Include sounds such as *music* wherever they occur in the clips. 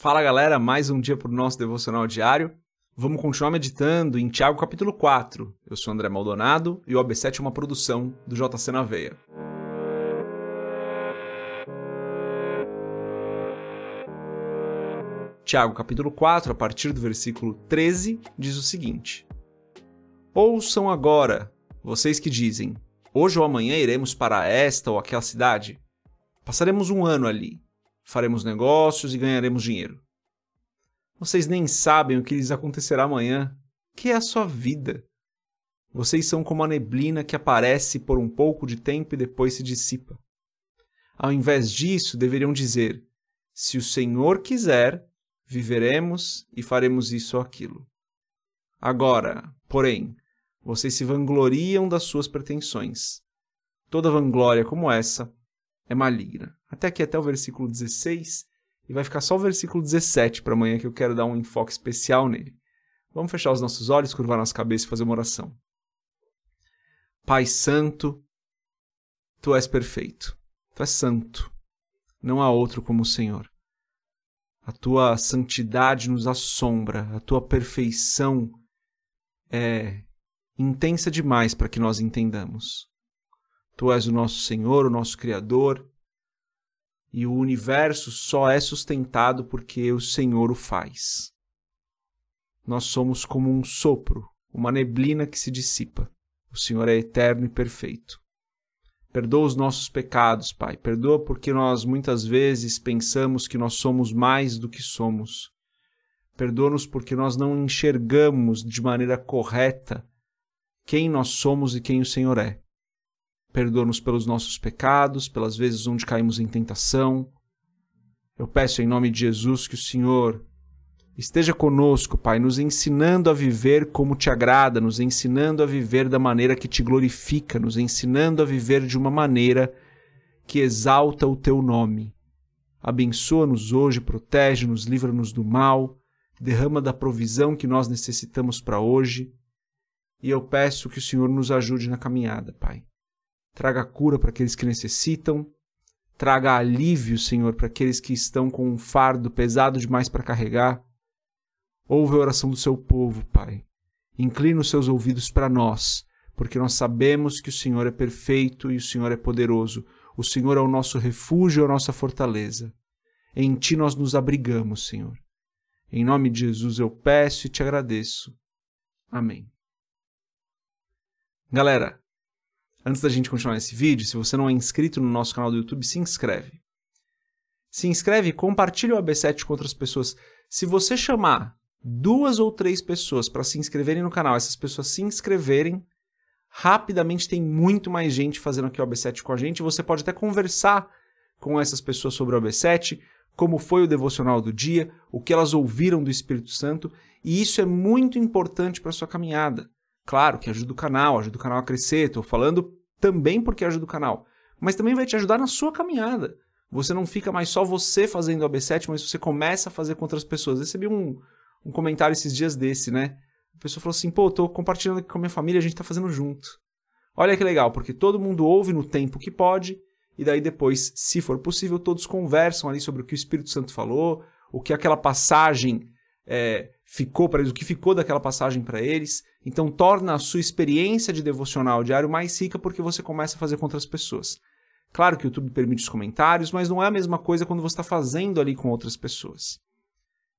Fala galera, mais um dia para o nosso devocional diário. Vamos continuar meditando em Tiago capítulo 4. Eu sou André Maldonado e o AB7 é uma produção do JC na Veia. Tiago capítulo 4, a partir do versículo 13, diz o seguinte: Ouçam agora, vocês que dizem: Hoje ou amanhã iremos para esta ou aquela cidade. Passaremos um ano ali faremos negócios e ganharemos dinheiro. Vocês nem sabem o que lhes acontecerá amanhã, que é a sua vida. Vocês são como a neblina que aparece por um pouco de tempo e depois se dissipa. Ao invés disso, deveriam dizer: Se o Senhor quiser, viveremos e faremos isso ou aquilo. Agora, porém, vocês se vangloriam das suas pretensões. Toda vanglória como essa é maligna. Até aqui, até o versículo 16, e vai ficar só o versículo 17 para amanhã que eu quero dar um enfoque especial nele. Vamos fechar os nossos olhos, curvar nossa cabeça e fazer uma oração. Pai Santo, Tu és perfeito, Tu és santo, não há outro como o Senhor. A Tua santidade nos assombra, a Tua perfeição é intensa demais para que nós entendamos. Tu és o nosso Senhor, o nosso Criador, e o universo só é sustentado porque o Senhor o faz. Nós somos como um sopro, uma neblina que se dissipa. O Senhor é eterno e perfeito. Perdoa os nossos pecados, Pai. Perdoa porque nós muitas vezes pensamos que nós somos mais do que somos. Perdoa-nos porque nós não enxergamos de maneira correta quem nós somos e quem o Senhor é. Perdoa-nos pelos nossos pecados, pelas vezes onde caímos em tentação. Eu peço em nome de Jesus que o Senhor esteja conosco, Pai, nos ensinando a viver como te agrada, nos ensinando a viver da maneira que te glorifica, nos ensinando a viver de uma maneira que exalta o teu nome. Abençoa-nos hoje, protege-nos, livra-nos do mal, derrama da provisão que nós necessitamos para hoje. E eu peço que o Senhor nos ajude na caminhada, Pai traga cura para aqueles que necessitam, traga alívio, Senhor, para aqueles que estão com um fardo pesado demais para carregar. Ouve a oração do seu povo, Pai. Inclina os seus ouvidos para nós, porque nós sabemos que o Senhor é perfeito e o Senhor é poderoso. O Senhor é o nosso refúgio, a nossa fortaleza. Em Ti nós nos abrigamos, Senhor. Em nome de Jesus eu peço e te agradeço. Amém. Galera, Antes da gente continuar esse vídeo, se você não é inscrito no nosso canal do YouTube, se inscreve. Se inscreve e compartilha o AB7 com outras pessoas. Se você chamar duas ou três pessoas para se inscreverem no canal, essas pessoas se inscreverem, rapidamente tem muito mais gente fazendo aqui o AB7 com a gente. Você pode até conversar com essas pessoas sobre o AB7, como foi o devocional do dia, o que elas ouviram do Espírito Santo, e isso é muito importante para a sua caminhada. Claro que ajuda o canal, ajuda o canal a crescer, estou falando também porque ajuda o canal, mas também vai te ajudar na sua caminhada. Você não fica mais só você fazendo o AB7, mas você começa a fazer com outras pessoas. Eu recebi um, um comentário esses dias desse, né? A pessoa falou assim: pô, tô compartilhando aqui com a minha família, a gente tá fazendo junto. Olha que legal, porque todo mundo ouve no tempo que pode, e daí depois, se for possível, todos conversam ali sobre o que o Espírito Santo falou, o que aquela passagem é, ficou para eles, o que ficou daquela passagem para eles. Então torna a sua experiência de devocional diário mais rica porque você começa a fazer com outras pessoas. Claro que o YouTube permite os comentários, mas não é a mesma coisa quando você está fazendo ali com outras pessoas.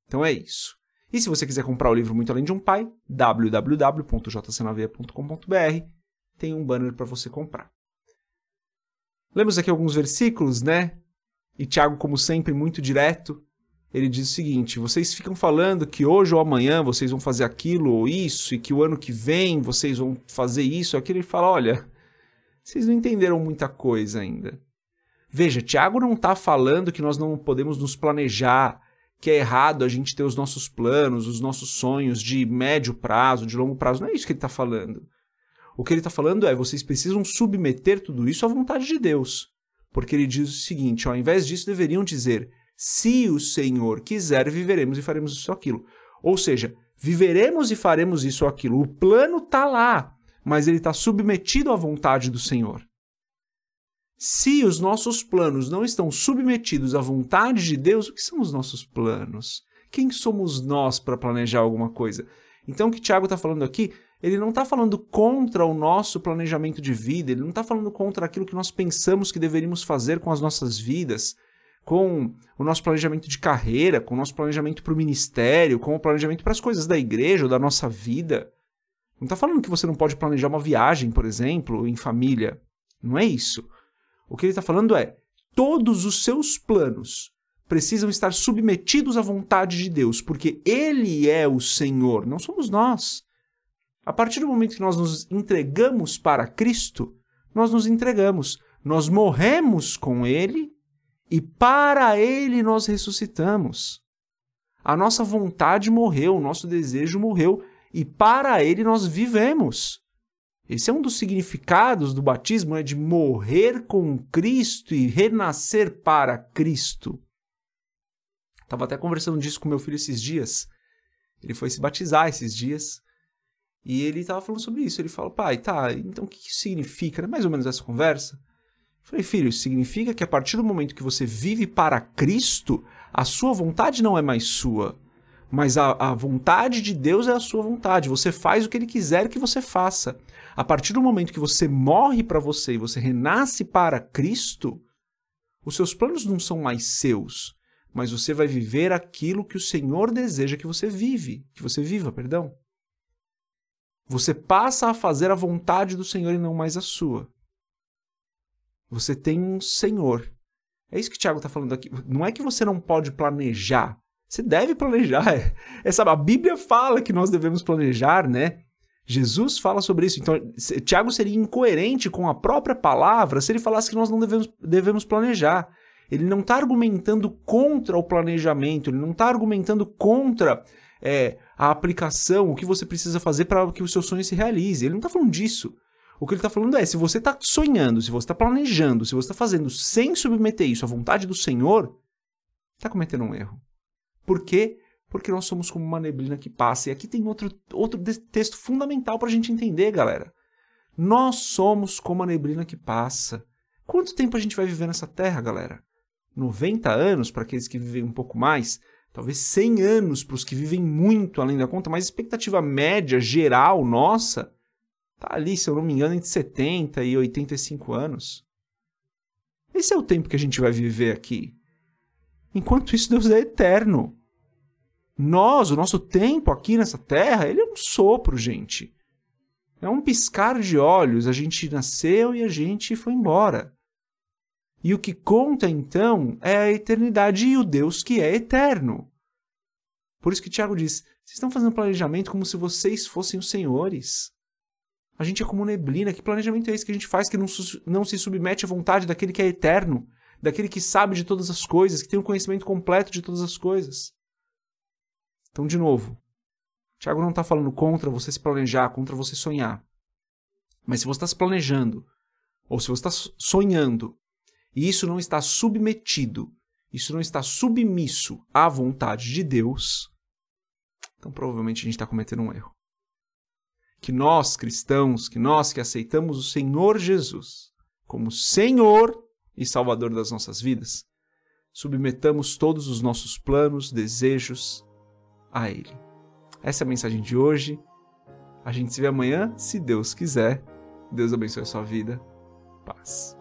Então é isso. E se você quiser comprar o livro Muito Além de um Pai, www.jcnaveia.com.br, tem um banner para você comprar. Lemos aqui alguns versículos, né? E Tiago, como sempre, muito direto ele diz o seguinte: vocês ficam falando que hoje ou amanhã vocês vão fazer aquilo ou isso, e que o ano que vem vocês vão fazer isso ou aquilo. Ele fala: olha, vocês não entenderam muita coisa ainda. Veja, Tiago não está falando que nós não podemos nos planejar, que é errado a gente ter os nossos planos, os nossos sonhos de médio prazo, de longo prazo. Não é isso que ele está falando. O que ele está falando é vocês precisam submeter tudo isso à vontade de Deus. Porque ele diz o seguinte: ao invés disso, deveriam dizer se o Senhor quiser, viveremos e faremos isso ou aquilo. Ou seja, viveremos e faremos isso ou aquilo. O plano está lá, mas ele está submetido à vontade do Senhor. Se os nossos planos não estão submetidos à vontade de Deus, o que são os nossos planos? Quem somos nós para planejar alguma coisa? Então, o que Tiago está falando aqui, ele não está falando contra o nosso planejamento de vida, ele não está falando contra aquilo que nós pensamos que deveríamos fazer com as nossas vidas, com o nosso planejamento de carreira, com o nosso planejamento para o ministério, com o planejamento para as coisas da igreja ou da nossa vida. Não está falando que você não pode planejar uma viagem, por exemplo, em família. Não é isso. O que ele está falando é: todos os seus planos precisam estar submetidos à vontade de Deus, porque Ele é o Senhor, não somos nós. A partir do momento que nós nos entregamos para Cristo, nós nos entregamos, nós morremos com Ele e para Ele nós ressuscitamos. A nossa vontade morreu, o nosso desejo morreu e para Ele nós vivemos. Esse é um dos significados do batismo, é de morrer com Cristo e renascer para Cristo. Estava até conversando disso com meu filho esses dias. Ele foi se batizar esses dias. E ele estava falando sobre isso. Ele falou, pai, tá, então o que isso significa? Era mais ou menos essa conversa. Falei, filho, significa que a partir do momento que você vive para Cristo, a sua vontade não é mais sua. Mas a, a vontade de Deus é a sua vontade. Você faz o que ele quiser que você faça. A partir do momento que você morre para você e você renasce para Cristo, os seus planos não são mais seus, mas você vai viver aquilo que o Senhor deseja que você vive, que você viva, perdão. Você passa a fazer a vontade do Senhor e não mais a sua. Você tem um Senhor. É isso que o Tiago está falando aqui. Não é que você não pode planejar. Você deve planejar. *laughs* É, a Bíblia fala que nós devemos planejar, né? Jesus fala sobre isso. Então, Tiago seria incoerente com a própria palavra se ele falasse que nós não devemos, devemos planejar. Ele não está argumentando contra o planejamento, ele não está argumentando contra é, a aplicação, o que você precisa fazer para que o seu sonho se realize. Ele não está falando disso. O que ele está falando é: se você está sonhando, se você está planejando, se você está fazendo sem submeter isso à vontade do Senhor, está cometendo um erro. Por quê? porque nós somos como uma neblina que passa. E aqui tem outro, outro texto fundamental para a gente entender, galera. Nós somos como a neblina que passa. Quanto tempo a gente vai viver nessa terra, galera? 90 anos para aqueles que vivem um pouco mais, talvez 100 anos para os que vivem muito além da conta, mas expectativa média geral nossa tá ali, se eu não me engano, entre 70 e 85 anos. Esse é o tempo que a gente vai viver aqui. Enquanto isso, Deus é eterno. Nós, o nosso tempo aqui nessa terra, ele é um sopro, gente. É um piscar de olhos. A gente nasceu e a gente foi embora. E o que conta então é a eternidade e o Deus que é eterno. Por isso que Tiago diz: vocês estão fazendo planejamento como se vocês fossem os senhores. A gente é como neblina. Que planejamento é esse que a gente faz que não, não se submete à vontade daquele que é eterno, daquele que sabe de todas as coisas, que tem o um conhecimento completo de todas as coisas? Então, de novo, Tiago não está falando contra você se planejar, contra você sonhar. Mas se você está se planejando, ou se você está sonhando, e isso não está submetido, isso não está submisso à vontade de Deus, então provavelmente a gente está cometendo um erro. Que nós, cristãos, que nós que aceitamos o Senhor Jesus como Senhor e Salvador das nossas vidas, submetamos todos os nossos planos, desejos, a Ele. Essa é a mensagem de hoje. A gente se vê amanhã, se Deus quiser. Deus abençoe a sua vida. Paz.